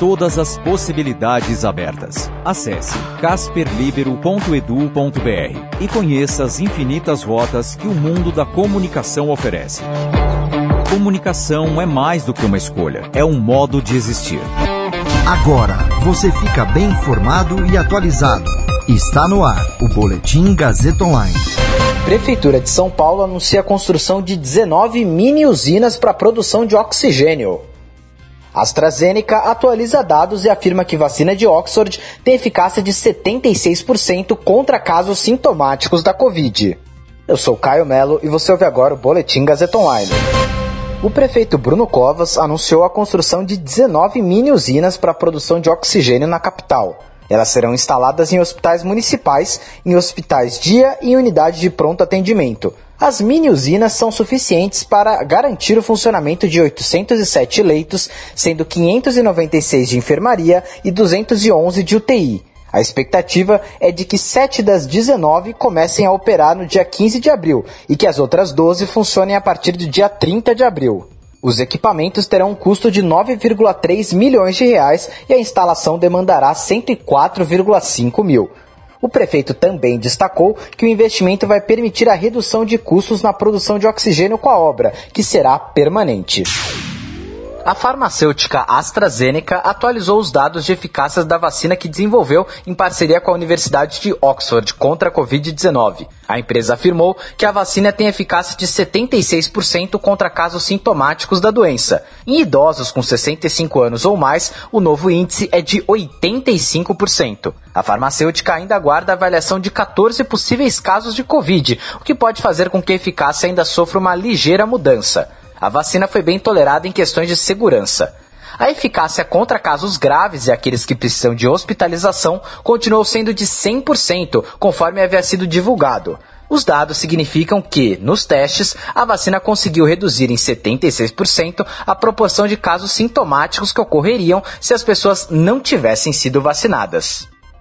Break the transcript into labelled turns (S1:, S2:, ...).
S1: Todas as possibilidades abertas. Acesse casperlibero.edu.br e conheça as infinitas rotas que o mundo da comunicação oferece. Comunicação é mais do que uma escolha, é um modo de existir.
S2: Agora você fica bem informado e atualizado. Está no ar o Boletim Gazeta Online.
S3: Prefeitura de São Paulo anuncia a construção de 19 mini usinas para produção de oxigênio. AstraZeneca atualiza dados e afirma que vacina de Oxford tem eficácia de 76% contra casos sintomáticos da Covid. Eu sou Caio Melo e você ouve agora o Boletim Gazeta Online. O prefeito Bruno Covas anunciou a construção de 19 mini usinas para a produção de oxigênio na capital. Elas serão instaladas em hospitais municipais, em hospitais dia e em unidade de pronto atendimento. As mini usinas são suficientes para garantir o funcionamento de 807 leitos, sendo 596 de enfermaria e 211 de UTI. A expectativa é de que 7 das 19 comecem a operar no dia 15 de abril e que as outras 12 funcionem a partir do dia 30 de abril. Os equipamentos terão um custo de 9,3 milhões de reais e a instalação demandará 104,5 mil. O prefeito também destacou que o investimento vai permitir a redução de custos na produção de oxigênio com a obra, que será permanente. A farmacêutica AstraZeneca atualizou os dados de eficácia da vacina que desenvolveu em parceria com a Universidade de Oxford contra a Covid-19. A empresa afirmou que a vacina tem eficácia de 76% contra casos sintomáticos da doença. Em idosos com 65 anos ou mais, o novo índice é de 85%. A farmacêutica ainda aguarda a avaliação de 14 possíveis casos de Covid, o que pode fazer com que a eficácia ainda sofra uma ligeira mudança a vacina foi bem tolerada em questões de segurança. A eficácia contra casos graves e aqueles que precisam de hospitalização continuou sendo de 100%, conforme havia sido divulgado. Os dados significam que, nos testes, a vacina conseguiu reduzir em 76% a proporção de casos sintomáticos que ocorreriam se as pessoas não tivessem sido vacinadas.